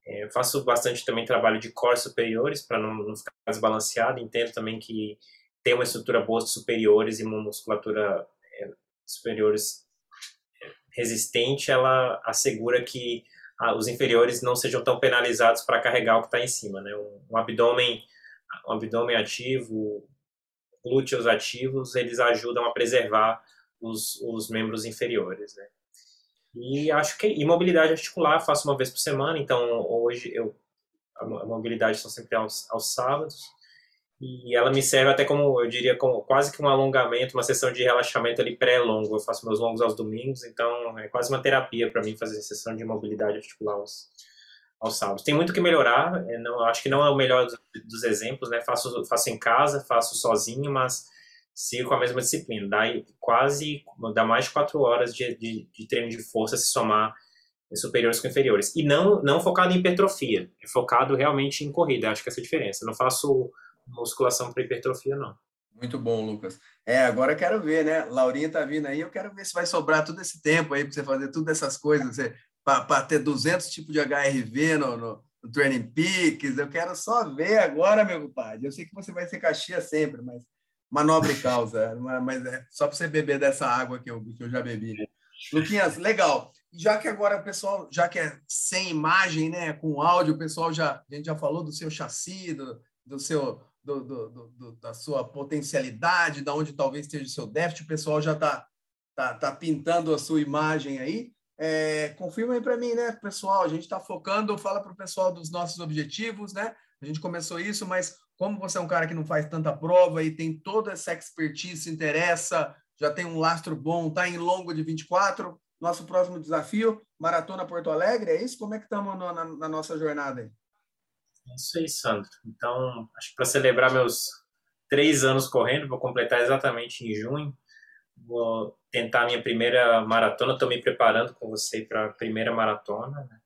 É, faço bastante também trabalho de core superiores para não, não, ficar desbalanceado. Entendo também que ter uma estrutura boa de superiores e uma musculatura superiores é, resistente, ela assegura que os inferiores não sejam tão penalizados para carregar o que está em cima, né? Um, um, abdômen, um abdômen ativo, glúteos ativos, eles ajudam a preservar os, os membros inferiores, né? E acho que imobilidade articular faço uma vez por semana, então hoje eu a mobilidade são sempre aos, aos sábados e ela me serve até como, eu diria, como quase que um alongamento, uma sessão de relaxamento ali pré-longo. Eu faço meus longos aos domingos, então é quase uma terapia para mim fazer sessão de mobilidade articular aos, aos sábados. Tem muito que melhorar, é, não, acho que não é o melhor dos, dos, exemplos, né? Faço, faço em casa, faço sozinho, mas sigo com a mesma disciplina. Dá quase, dá mais de quatro horas de, de, de treino de força se somar superiores com inferiores. E não, não focado em hipertrofia, é focado realmente em corrida, acho que essa é a diferença. Não faço musculação para hipertrofia, não. Muito bom, Lucas. É, agora quero ver, né? Laurinha tá vindo aí, eu quero ver se vai sobrar todo esse tempo aí para você fazer todas essas coisas, para ter 200 tipos de HRV no, no, no, Training Peaks. Eu quero só ver agora, meu compadre. Eu sei que você vai ser caixinha sempre, mas uma nobre causa. mas é só para você beber dessa água que eu, que eu já bebi. Luquinhas, legal. Já que agora o pessoal, já que é sem imagem, né, com áudio, o pessoal já, a gente já falou do seu chassi, do, do seu do, do, do, da sua potencialidade, da onde talvez esteja o seu déficit, o pessoal já está tá, tá pintando a sua imagem aí. É, confirma aí para mim, né, pessoal? A gente está focando, fala para o pessoal dos nossos objetivos, né? A gente começou isso, mas como você é um cara que não faz tanta prova e tem toda essa expertise, se interessa, já tem um lastro bom, está em longo de 24, nosso próximo desafio, Maratona Porto Alegre, é isso? Como é que estamos na, na nossa jornada aí? É isso aí, Sandro. Então, acho que para celebrar meus três anos correndo, vou completar exatamente em junho. Vou tentar a minha primeira maratona. Estou me preparando com você para a primeira maratona. Né?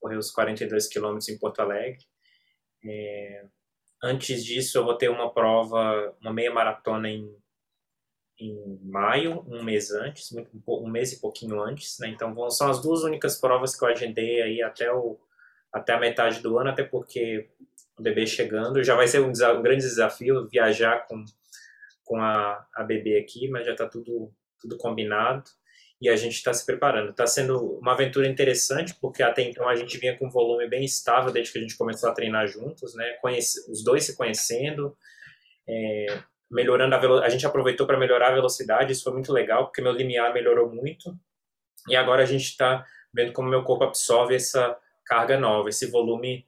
Correr os 42 quilômetros em Porto Alegre. É... Antes disso, eu vou ter uma prova, uma meia maratona em, em maio, um mês antes, um mês e pouquinho antes. Né? Então, são as duas únicas provas que eu agendei aí até o até a metade do ano, até porque o bebê chegando já vai ser um, um grande desafio viajar com, com a, a bebê aqui, mas já está tudo, tudo combinado e a gente está se preparando. Está sendo uma aventura interessante, porque até então a gente vinha com um volume bem estável desde que a gente começou a treinar juntos, né? Conhece, os dois se conhecendo, é, melhorando a velocidade. A gente aproveitou para melhorar a velocidade, isso foi muito legal, porque meu limiar melhorou muito. E agora a gente está vendo como meu corpo absorve essa carga nova, esse volume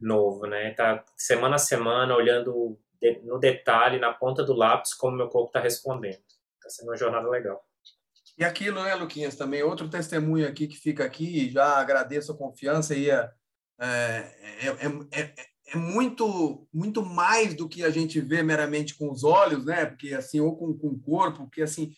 novo, né? Tá semana a semana olhando no detalhe, na ponta do lápis, como meu corpo está respondendo. Está sendo uma jornada legal. E aquilo, né, Luquinhas, também outro testemunho aqui que fica aqui, já agradeço a confiança e é, é, é, é, é, muito muito mais do que a gente vê meramente com os olhos, né? Porque assim, ou com, com o corpo, porque assim,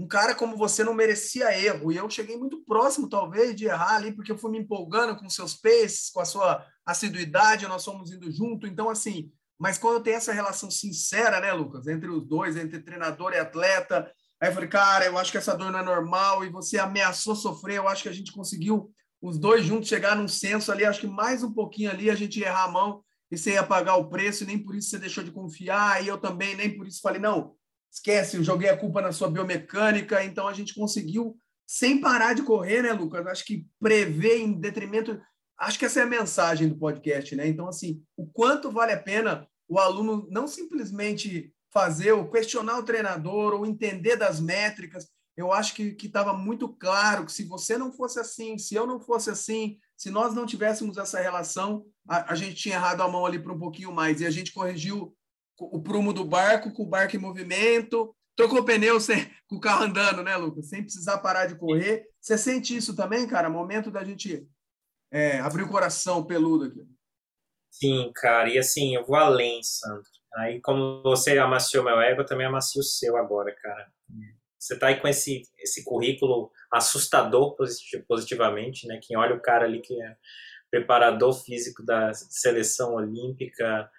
um cara como você não merecia erro. E eu cheguei muito próximo, talvez, de errar ali, porque eu fui me empolgando com seus paces, com a sua assiduidade, nós fomos indo junto. Então, assim, mas quando tem essa relação sincera, né, Lucas, entre os dois, entre treinador e atleta, aí eu falei, cara, eu acho que essa dor não é normal, e você ameaçou sofrer, eu acho que a gente conseguiu os dois juntos chegar num senso ali, acho que mais um pouquinho ali a gente errar a mão e você ia pagar o preço, e nem por isso você deixou de confiar, e eu também nem por isso falei, não, esquece, eu joguei a culpa na sua biomecânica, então a gente conseguiu, sem parar de correr, né, Lucas? Acho que prever em detrimento. Acho que essa é a mensagem do podcast, né? Então, assim, o quanto vale a pena o aluno não simplesmente fazer ou questionar o treinador ou entender das métricas. Eu acho que estava muito claro que se você não fosse assim, se eu não fosse assim, se nós não tivéssemos essa relação, a, a gente tinha errado a mão ali para um pouquinho mais. E a gente corrigiu o prumo do barco com o barco em movimento, trocou pneu sem, com o carro andando, né, Lucas? Sem precisar parar de correr. Você sente isso também, cara? Momento da gente é, abrir o coração peludo aqui. Sim, cara. E assim, eu vou além, Sandro. Aí, como você amaciou meu ego, eu também amacio o seu agora, cara. Você tá aí com esse, esse currículo assustador positivamente, né? Quem olha o cara ali que é preparador físico da seleção olímpica,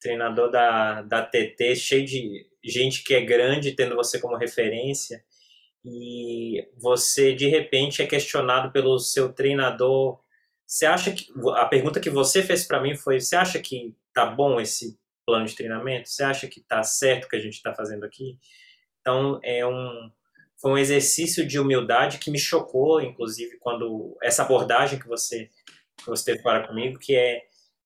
treinador da, da TT, cheio de gente que é grande, tendo você como referência, e você de repente é questionado pelo seu treinador. Você acha que a pergunta que você fez para mim foi: você acha que tá bom esse plano de treinamento? Você acha que tá certo o que a gente está fazendo aqui? Então é um foi um exercício de humildade que me chocou, inclusive quando essa abordagem que você que você teve para comigo, que é,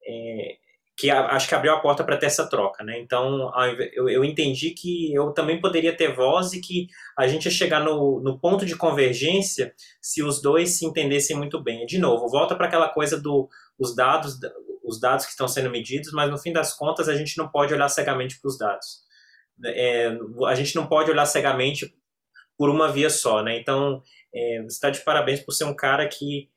é que acho que abriu a porta para ter essa troca, né? Então eu, eu entendi que eu também poderia ter voz e que a gente ia chegar no, no ponto de convergência se os dois se entendessem muito bem. De novo, volta para aquela coisa do os dados, os dados que estão sendo medidos, mas no fim das contas a gente não pode olhar cegamente para os dados. É, a gente não pode olhar cegamente por uma via só, né? Então é, você está de parabéns por ser um cara que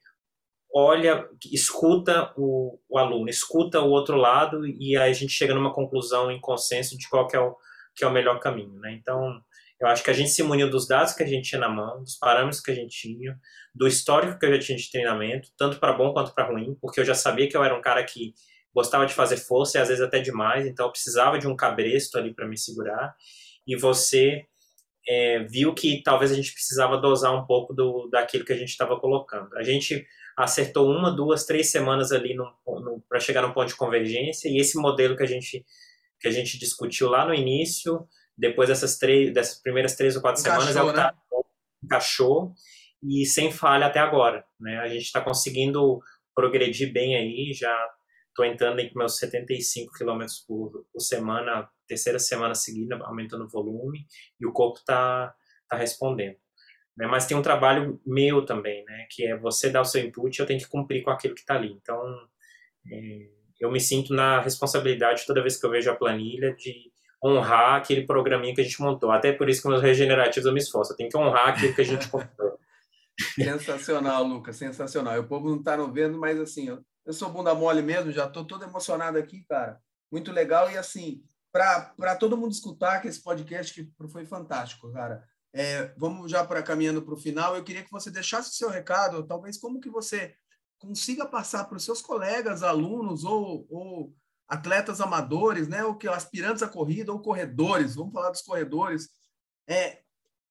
olha, escuta o, o, aluno, escuta o outro lado e aí a gente chega numa conclusão em consenso de qual que é o, que é o melhor caminho, né? Então, eu acho que a gente se muniu dos dados que a gente tinha na mão, dos parâmetros que a gente tinha, do histórico que eu já tinha de treinamento, tanto para bom quanto para ruim, porque eu já sabia que eu era um cara que gostava de fazer força e às vezes até demais, então eu precisava de um cabresto ali para me segurar. E você é, viu que talvez a gente precisava dosar um pouco do, daquilo que a gente estava colocando. A gente acertou uma, duas, três semanas ali para chegar no ponto de convergência e esse modelo que a gente que a gente discutiu lá no início, depois dessas três, dessas primeiras três ou quatro encaixou, semanas, é o que tá, né? encaixou e sem falha até agora, né? A gente está conseguindo progredir bem aí, já estou entrando em meus 75 km por, por semana, terceira semana seguida, aumentando o volume e o corpo está tá respondendo. Né? Mas tem um trabalho meu também, né? Que é você dar o seu input e eu tenho que cumprir com aquilo que está ali. Então, é, eu me sinto na responsabilidade toda vez que eu vejo a planilha de honrar aquele programinha que a gente montou. Até por isso que meus regenerativos eu me esforço. Eu tenho que honrar aquilo que a gente montou. sensacional, Lucas, sensacional. O povo não está não vendo, mas assim, eu, eu sou bunda mole mesmo, já estou todo emocionado aqui, cara. Muito legal e assim, para todo mundo escutar que esse podcast que foi fantástico, cara. É, vamos já para caminhando para o final. Eu queria que você deixasse o seu recado, talvez como que você consiga passar para os seus colegas, alunos ou, ou, atletas amadores, né, ou que aspirantes à corrida ou corredores. Vamos falar dos corredores. É,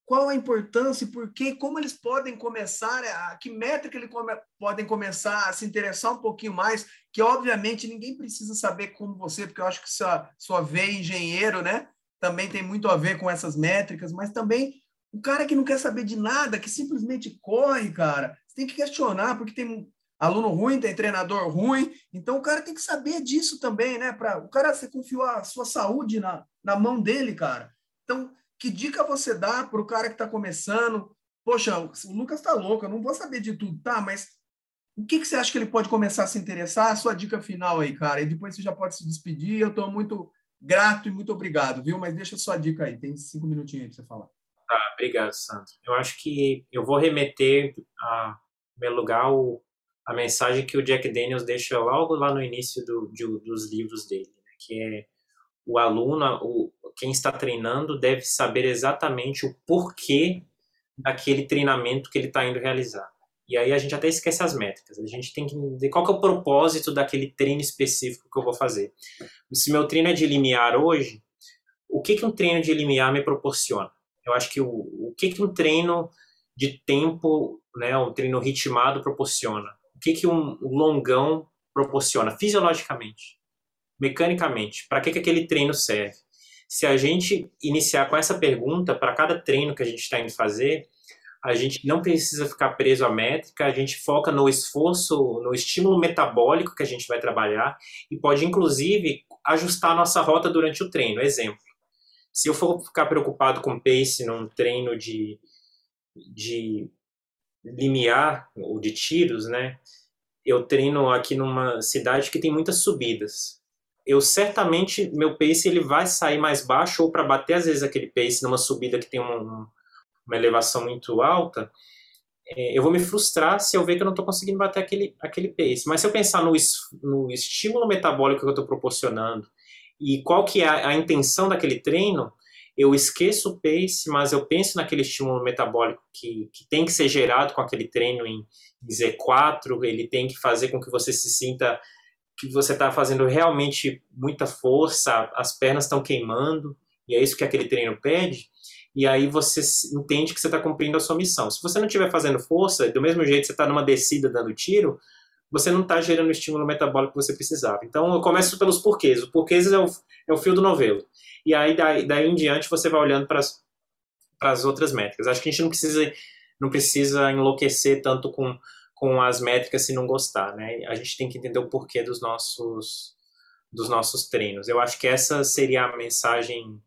qual a importância e por que, como eles podem começar, a que métrica eles come, podem começar a se interessar um pouquinho mais, que obviamente ninguém precisa saber como você, porque eu acho que sua, sua veia engenheiro, né, também tem muito a ver com essas métricas, mas também o cara que não quer saber de nada, que simplesmente corre, cara, você tem que questionar, porque tem aluno ruim, tem treinador ruim, então o cara tem que saber disso também, né? Pra, o cara, você confiou a sua saúde na, na mão dele, cara. Então, que dica você dá para o cara que está começando? Poxa, o Lucas está louco, eu não vou saber de tudo, tá? Mas o que, que você acha que ele pode começar a se interessar? A sua dica final aí, cara. E depois você já pode se despedir. Eu estou muito grato e muito obrigado, viu? Mas deixa a sua dica aí, tem cinco minutinhos aí para você falar. Tá, obrigado, Santo. Eu acho que eu vou remeter, a, em primeiro lugar, o, a mensagem que o Jack Daniels deixa logo lá no início do, de, dos livros dele, né? que é o aluno, o, quem está treinando deve saber exatamente o porquê daquele treinamento que ele está indo realizar. E aí a gente até esquece as métricas. A gente tem que entender qual que é o propósito daquele treino específico que eu vou fazer. Se meu treino é de limiar hoje, o que, que um treino de limiar me proporciona? Eu acho que o, o que, que um treino de tempo, né, um treino ritmado proporciona? O que, que um longão proporciona fisiologicamente, mecanicamente? Para que, que aquele treino serve? Se a gente iniciar com essa pergunta para cada treino que a gente está indo fazer, a gente não precisa ficar preso à métrica, a gente foca no esforço, no estímulo metabólico que a gente vai trabalhar e pode, inclusive, ajustar a nossa rota durante o treino. Exemplo, se eu for ficar preocupado com pace num treino de, de limiar ou de tiros, né? Eu treino aqui numa cidade que tem muitas subidas. Eu certamente meu pace ele vai sair mais baixo ou para bater às vezes aquele pace numa subida que tem um, uma elevação muito alta, é, eu vou me frustrar se eu ver que eu não estou conseguindo bater aquele, aquele pace. Mas se eu pensar no, no estímulo metabólico que eu estou proporcionando e qual que é a, a, intenção daquele treino, eu esqueço o pace, mas eu penso naquele estímulo metabólico que, que tem que ser gerado com aquele treino em, em Z4, ele tem que fazer com que você se sinta que você está fazendo realmente muita força, as pernas estão queimando, e é isso que aquele treino pede. E aí você entende que você está cumprindo a sua missão. Se você não estiver fazendo força, do mesmo jeito você está numa descida dando tiro, você não está gerando o estímulo metabólico que você precisava. Então eu começo pelos porquês. O porquês é o, é o fio do novelo. E aí daí, daí em diante você vai olhando para as outras métricas. Acho que a gente não precisa, não precisa enlouquecer tanto com, com as métricas se não gostar. Né? A gente tem que entender o porquê dos nossos, dos nossos treinos. Eu acho que essa seria a mensagem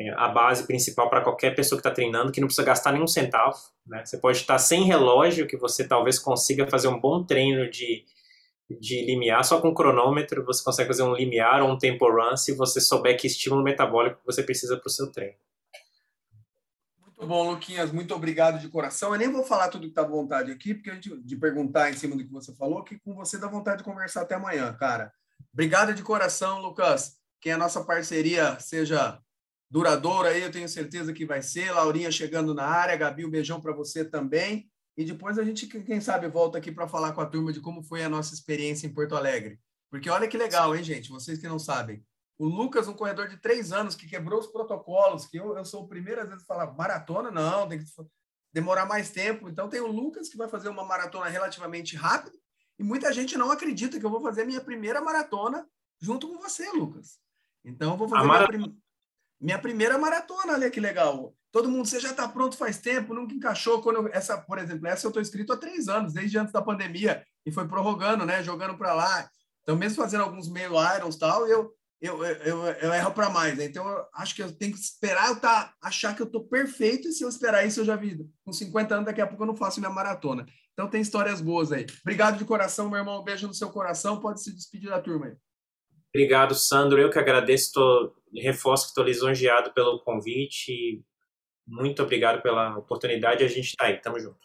é, a base principal para qualquer pessoa que está treinando, que não precisa gastar nenhum centavo. Né? Você pode estar sem relógio, que você talvez consiga fazer um bom treino de, de limiar, só com cronômetro você consegue fazer um limiar ou um tempo run se você souber que estímulo metabólico você precisa para o seu treino. Muito bom, Luquinhas, muito obrigado de coração. Eu nem vou falar tudo que está à vontade aqui, porque a gente, de perguntar em cima do que você falou, que com você dá vontade de conversar até amanhã, cara. Obrigado de coração, Lucas. Que a nossa parceria seja duradoura aí, eu tenho certeza que vai ser. Laurinha chegando na área, Gabi, um beijão para você também. E depois a gente, quem sabe, volta aqui para falar com a turma de como foi a nossa experiência em Porto Alegre. Porque olha que legal, hein, gente? Vocês que não sabem. O Lucas, um corredor de três anos, que quebrou os protocolos, que eu, eu sou o primeiro, às vezes, a falar maratona, não, tem que demorar mais tempo. Então, tem o Lucas, que vai fazer uma maratona relativamente rápida, e muita gente não acredita que eu vou fazer minha primeira maratona junto com você, Lucas. Então, eu vou fazer a minha primeira minha primeira maratona, olha que legal. Todo mundo, você já está pronto faz tempo, nunca encaixou. Quando eu, essa, por exemplo, essa eu estou inscrito há três anos, desde antes da pandemia, e foi prorrogando, né? Jogando para lá. Então, mesmo fazendo alguns meio irons tal, eu, eu, eu, eu, erro para mais. Né? Então, eu acho que eu tenho que esperar eu tá, achar que eu estou perfeito, e se eu esperar isso, eu já vi. Com 50 anos, daqui a pouco eu não faço minha maratona. Então, tem histórias boas aí. Obrigado de coração, meu irmão. Um beijo no seu coração. Pode se despedir da turma aí. Obrigado, Sandro. Eu que agradeço, reforço que estou lisonjeado pelo convite. Muito obrigado pela oportunidade. A gente está aí. Tamo junto.